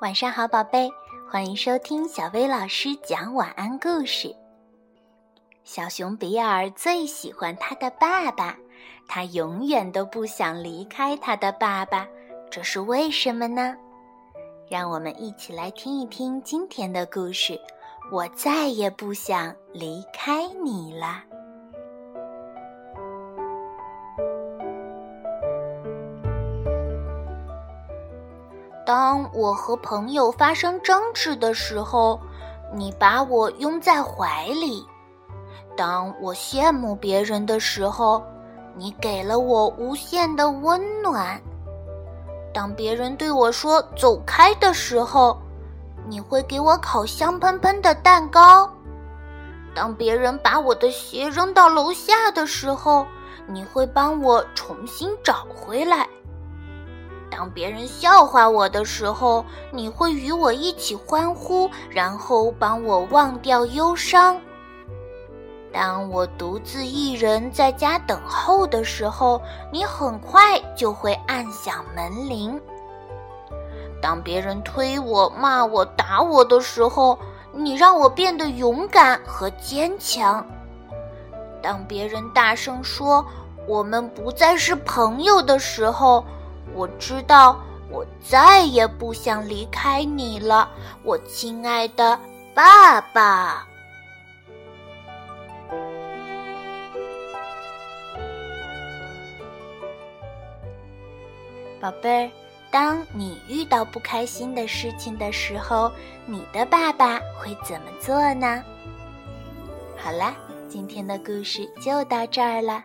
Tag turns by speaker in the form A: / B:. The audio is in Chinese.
A: 晚上好，宝贝，欢迎收听小薇老师讲晚安故事。小熊比尔最喜欢他的爸爸，他永远都不想离开他的爸爸，这是为什么呢？让我们一起来听一听今天的故事。我再也不想离开你了。当我和朋友发生争执的时候，你把我拥在怀里；当我羡慕别人的时候，你给了我无限的温暖；当别人对我说“走开”的时候，你会给我烤香喷喷的蛋糕；当别人把我的鞋扔到楼下的时候，你会帮我重新找回来。当别人笑话我的时候，你会与我一起欢呼，然后帮我忘掉忧伤。当我独自一人在家等候的时候，你很快就会按响门铃。当别人推我、骂我、打我的时候，你让我变得勇敢和坚强。当别人大声说我们不再是朋友的时候，我知道，我再也不想离开你了，我亲爱的爸爸。宝贝儿，当你遇到不开心的事情的时候，你的爸爸会怎么做呢？好啦，今天的故事就到这儿了。